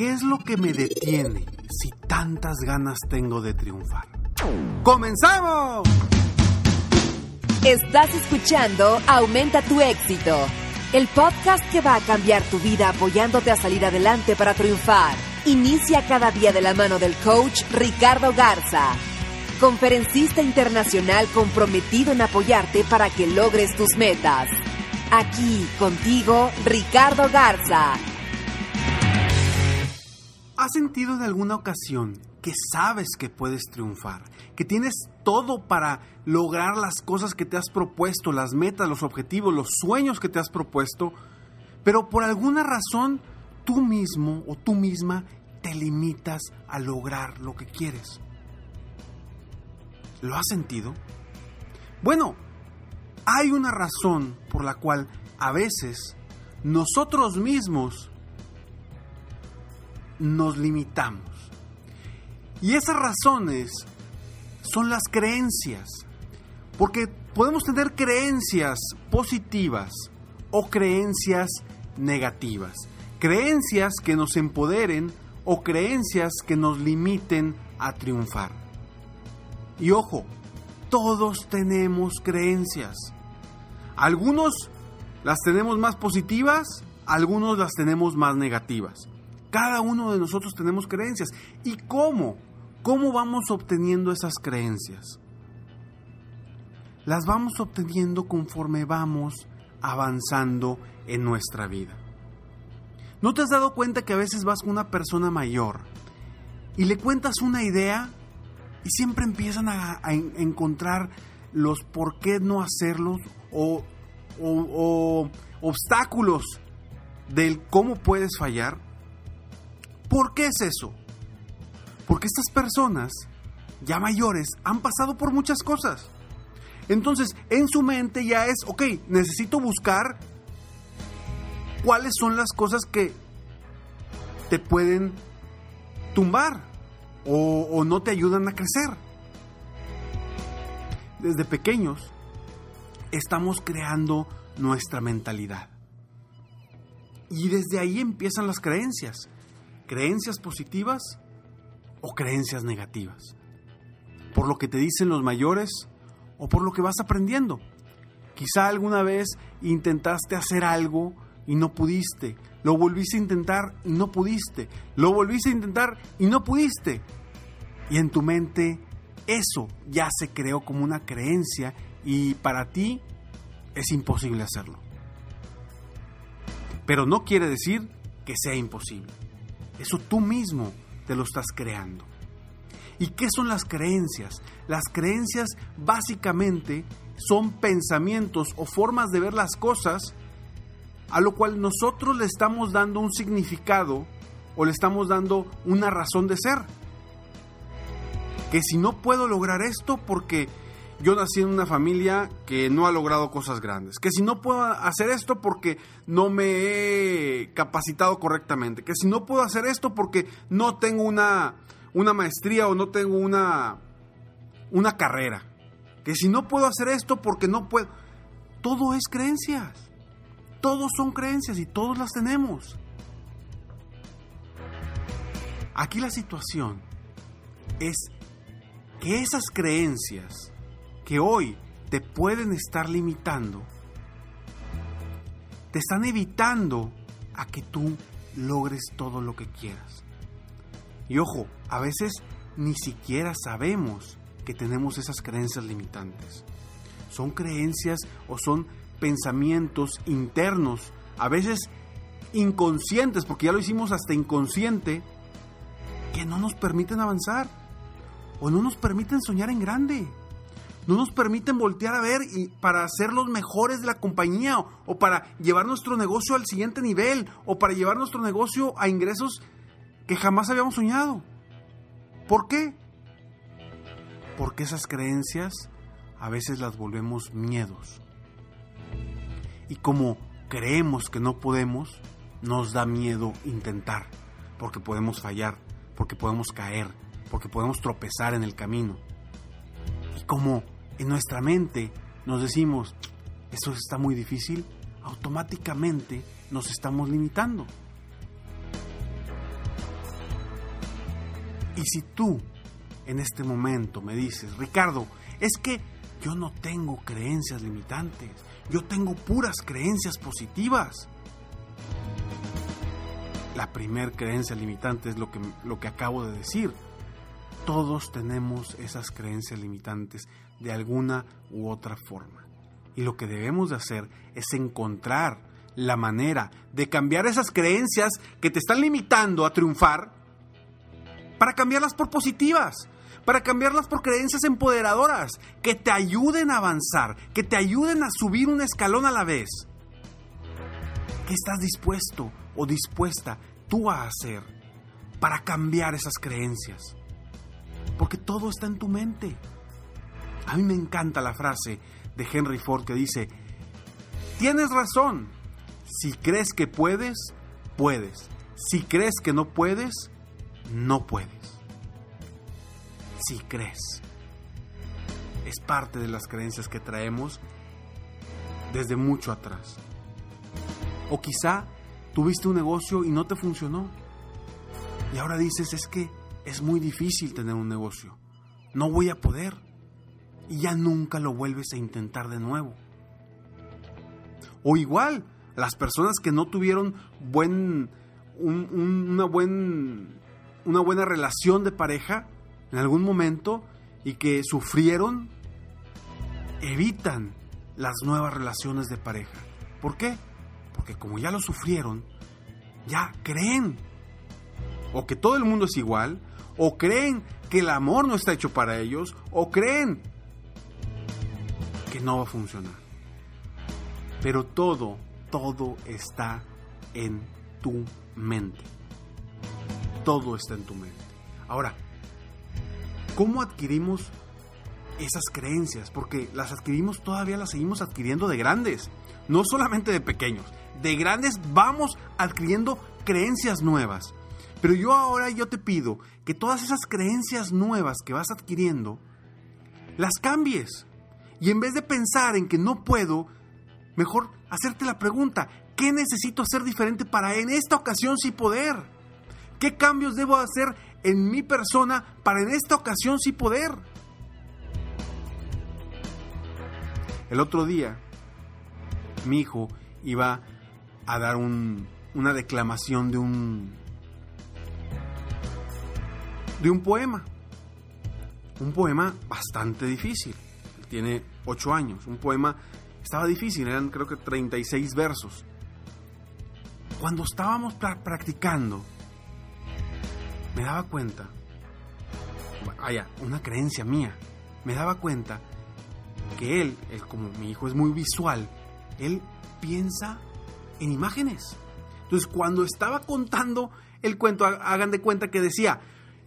¿Qué es lo que me detiene si tantas ganas tengo de triunfar? ¡Comenzamos! Estás escuchando Aumenta tu éxito, el podcast que va a cambiar tu vida apoyándote a salir adelante para triunfar. Inicia cada día de la mano del coach Ricardo Garza, conferencista internacional comprometido en apoyarte para que logres tus metas. Aquí contigo, Ricardo Garza. ¿Has sentido en alguna ocasión que sabes que puedes triunfar? Que tienes todo para lograr las cosas que te has propuesto, las metas, los objetivos, los sueños que te has propuesto, pero por alguna razón tú mismo o tú misma te limitas a lograr lo que quieres. ¿Lo has sentido? Bueno, hay una razón por la cual a veces nosotros mismos nos limitamos. Y esas razones son las creencias. Porque podemos tener creencias positivas o creencias negativas. Creencias que nos empoderen o creencias que nos limiten a triunfar. Y ojo, todos tenemos creencias. Algunos las tenemos más positivas, algunos las tenemos más negativas. Cada uno de nosotros tenemos creencias. ¿Y cómo? ¿Cómo vamos obteniendo esas creencias? Las vamos obteniendo conforme vamos avanzando en nuestra vida. ¿No te has dado cuenta que a veces vas con una persona mayor y le cuentas una idea y siempre empiezan a, encontrar los por qué no hacerlos o, o obstáculos del cómo puedes fallar? ¿Por qué es eso? Porque estas personas, ya mayores, han pasado por muchas cosas. Entonces, en su mente ya es, ok, necesito buscar cuáles son las cosas que te pueden tumbar o, o no te ayudan a crecer. Desde pequeños estamos creando nuestra mentalidad. Y desde ahí empiezan las creencias creencias positivas o creencias negativas. Por lo que te dicen los mayores o por lo que vas aprendiendo. Quizá alguna vez intentaste hacer algo y no pudiste. Lo volviste a intentar y no pudiste. Lo volviste a intentar y no pudiste. Y en tu mente eso ya se creó como una creencia y para ti es imposible hacerlo. Pero no quiere decir que sea imposible. Eso tú mismo te lo estás creando. ¿Y qué son las creencias? Las creencias básicamente son pensamientos o formas de ver las cosas a lo cual nosotros le estamos dando un significado o le estamos dando una razón de ser. Que si no puedo lograr esto porque yo nací en una familia que no ha logrado cosas grandes, que si no puedo hacer esto porque no me he capacitado correctamente, que si no puedo hacer esto porque no tengo una, una maestría o no tengo una, una carrera, que si no puedo hacer esto porque no puedo... Todo es creencias, todos son creencias y todos las tenemos. Aquí la situación es que esas creencias que hoy te pueden estar limitando, te están evitando a que tú logres todo lo que quieras. Y ojo, a veces ni siquiera sabemos que tenemos esas creencias limitantes. Son creencias o son pensamientos internos, a veces inconscientes, porque ya lo hicimos hasta inconsciente, que no nos permiten avanzar o no nos permiten soñar en grande. No nos permiten voltear a ver y para ser los mejores de la compañía o para llevar nuestro negocio al siguiente nivel o para llevar nuestro negocio a ingresos que jamás habíamos soñado. ¿Por qué? Porque esas creencias a veces las volvemos miedos. Y como creemos que no podemos, nos da miedo intentar, porque podemos fallar, porque podemos caer, porque podemos tropezar en el camino. Y como en nuestra mente nos decimos, eso está muy difícil, automáticamente nos estamos limitando. Y si tú en este momento me dices, Ricardo, es que yo no tengo creencias limitantes, yo tengo puras creencias positivas. La primer creencia limitante es lo que, lo que acabo de decir. Todos tenemos esas creencias limitantes de alguna u otra forma. Y lo que debemos de hacer es encontrar la manera de cambiar esas creencias que te están limitando a triunfar para cambiarlas por positivas, para cambiarlas por creencias empoderadoras, que te ayuden a avanzar, que te ayuden a subir un escalón a la vez. ¿Qué estás dispuesto o dispuesta tú a hacer para cambiar esas creencias? Porque todo está en tu mente. A mí me encanta la frase de Henry Ford que dice, tienes razón, si crees que puedes, puedes. Si crees que no puedes, no puedes si crees. Es parte de las creencias que traemos desde mucho atrás. O quizá tuviste un negocio y no te funcionó. Y ahora dices, es que es muy difícil tener un negocio. No voy a poder. Y ya nunca lo vuelves a intentar de nuevo. O igual, las personas que no tuvieron buen, una, buen, una buena relación de pareja, en algún momento y que sufrieron, evitan las nuevas relaciones de pareja. ¿Por qué? Porque como ya lo sufrieron, ya creen o que todo el mundo es igual, o creen que el amor no está hecho para ellos, o creen que no va a funcionar. Pero todo, todo está en tu mente. Todo está en tu mente. Ahora, ¿Cómo adquirimos esas creencias? Porque las adquirimos, todavía las seguimos adquiriendo de grandes, no solamente de pequeños. De grandes vamos adquiriendo creencias nuevas. Pero yo ahora yo te pido que todas esas creencias nuevas que vas adquiriendo, las cambies. Y en vez de pensar en que no puedo, mejor hacerte la pregunta, ¿qué necesito hacer diferente para en esta ocasión sí poder? ¿Qué cambios debo hacer en mi persona para en esta ocasión sí poder. El otro día, mi hijo iba a dar una declamación de un, de un poema. Un poema bastante difícil. tiene ocho años. Un poema estaba difícil, eran creo que 36 versos. Cuando estábamos practicando, me daba cuenta, vaya, una creencia mía, me daba cuenta que él, él, como mi hijo es muy visual, él piensa en imágenes. Entonces, cuando estaba contando el cuento, hagan de cuenta que decía,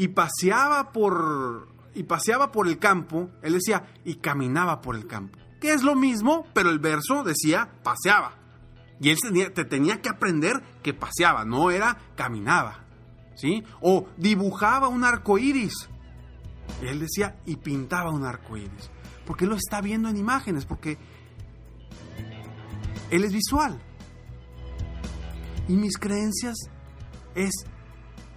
y paseaba por, y paseaba por el campo, él decía, y caminaba por el campo. Que es lo mismo, pero el verso decía, paseaba. Y él te tenía que aprender que paseaba, no era caminaba. O dibujaba un arco iris. él decía, y pintaba un arco iris. Porque lo está viendo en imágenes, porque él es visual. Y mis creencias es,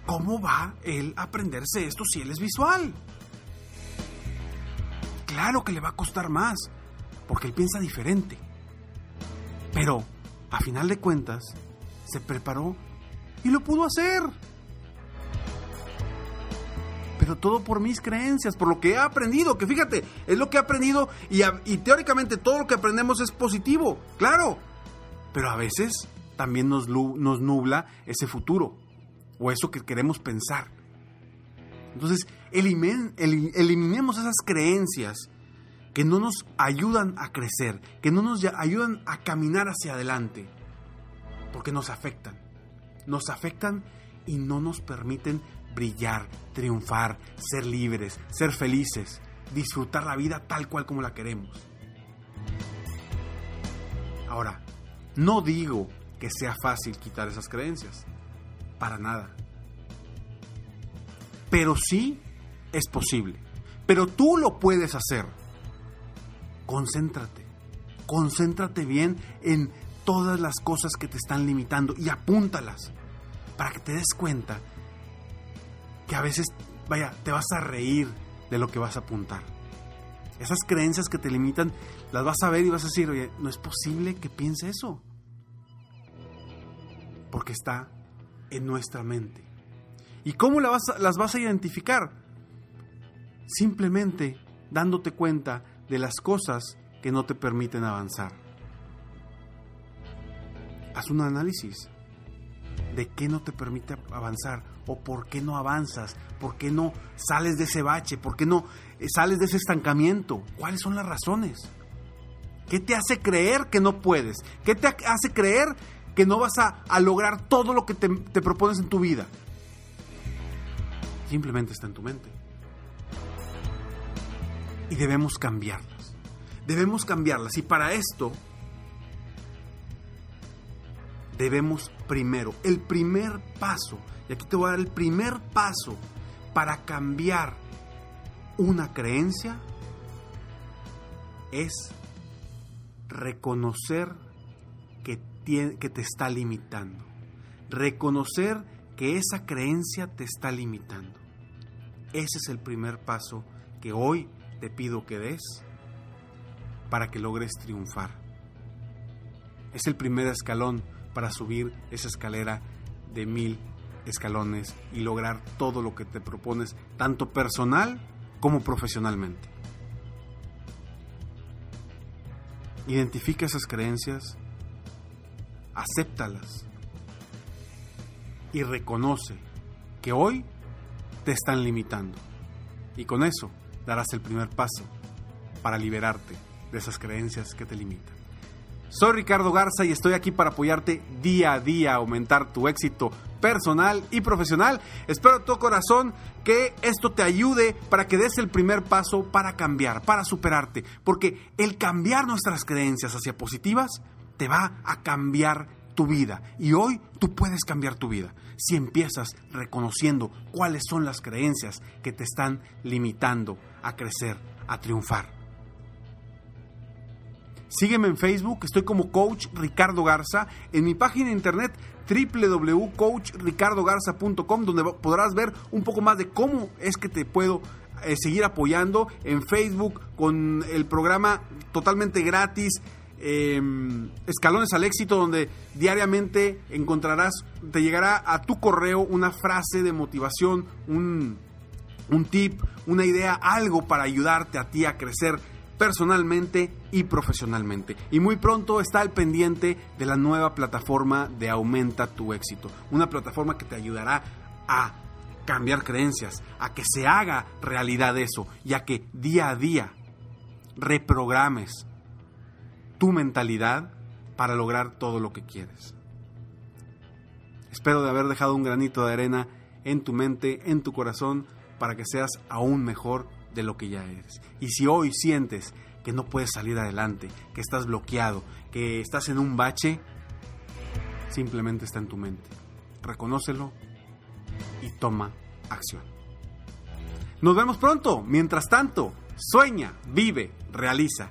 ¿cómo va él a aprenderse esto si él es visual? Claro que le va a costar más, porque él piensa diferente. Pero, a final de cuentas, se preparó y lo pudo hacer. pero todo por mis creencias, por lo que he aprendido, que fíjate, es lo que he aprendido y, teóricamente todo lo que aprendemos es positivo, claro, pero a veces también nos, nos nubla ese futuro o eso que queremos pensar. Entonces, eliminemos esas creencias que no nos ayudan a crecer, que no nos ayudan a caminar hacia adelante, porque nos afectan. Nos afectan y no nos permiten brillar, triunfar, ser libres, ser felices, disfrutar la vida tal cual como la queremos. Ahora, no digo que sea fácil quitar esas creencias, para nada. Pero sí es posible. Pero tú lo puedes hacer. Concéntrate. Concéntrate bien en todas las cosas que te están limitando y apúntalas para que te des cuenta que a veces, vaya, te vas a reír de lo que vas a apuntar. Esas creencias que te limitan, las vas a ver y vas a decir, oye, no es posible que piense eso. Porque está en nuestra mente. ¿Y cómo las vas, a identificar? Simplemente dándote cuenta de las cosas que no te permiten avanzar. Haz un análisis de qué no te permite avanzar o por qué no avanzas, por qué no sales de ese bache, por qué no eh, sales de ese estancamiento. ¿Cuáles son las razones? ¿Qué te hace creer que no puedes? ¿Qué te hace creer que no vas a, lograr todo lo que te, te propones en tu vida? Simplemente está en tu mente. Y debemos cambiarlas. Debemos cambiarlas. Y para esto debemos primero, el primer paso, y aquí te voy a dar el primer paso para cambiar una creencia, es reconocer que, te está limitando. Reconocer que esa creencia te está limitando. Ese es el primer paso que hoy te pido que des para que logres triunfar. Es el primer escalón para subir esa escalera de mil escalones y lograr todo lo que te propones, tanto personal como profesionalmente. Identifica esas creencias, acéptalas y reconoce que hoy te están limitando. Y con eso darás el primer paso para liberarte de esas creencias que te limitan. Soy Ricardo Garza y estoy aquí para apoyarte día a día aumentar tu éxito personal y profesional. Espero de todo corazón que esto te ayude para que des el primer paso para cambiar, para superarte, porque el cambiar nuestras creencias hacia positivas te va a cambiar tu vida y hoy tú puedes cambiar tu vida si empiezas reconociendo cuáles son las creencias que te están limitando a crecer, a triunfar. Sígueme en Facebook, estoy como Coach Ricardo Garza, en mi página de internet www.coachricardogarza.com, donde podrás ver un poco más de cómo es que te puedo eh, seguir apoyando en Facebook con el programa totalmente gratis. Em, escalones al éxito donde diariamente encontrarás, te llegará a tu correo una frase de motivación, un, un tip, una idea, algo para ayudarte a ti a crecer personalmente y profesionalmente. Y muy pronto está al pendiente de la nueva plataforma de Aumenta tu éxito. Una plataforma que te ayudará a cambiar creencias, a que se haga realidad eso y a que día a día reprogrames tu mentalidad para lograr todo lo que quieres. Espero de haber dejado un granito de arena en tu mente, en tu corazón, para que seas aún mejor de lo que ya eres. Y si hoy sientes que no puedes salir adelante, que estás bloqueado, que estás en un bache, simplemente está en tu mente. Reconócelo y toma acción. Nos vemos pronto. Mientras tanto, sueña, vive, realiza.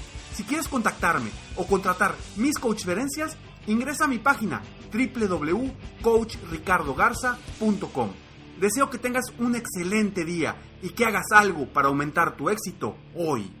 Si quieres contactarme o contratar mis coachferencias, ingresa a mi página www.coachricardogarza.com. Deseo que tengas un excelente día y que hagas algo para aumentar tu éxito hoy.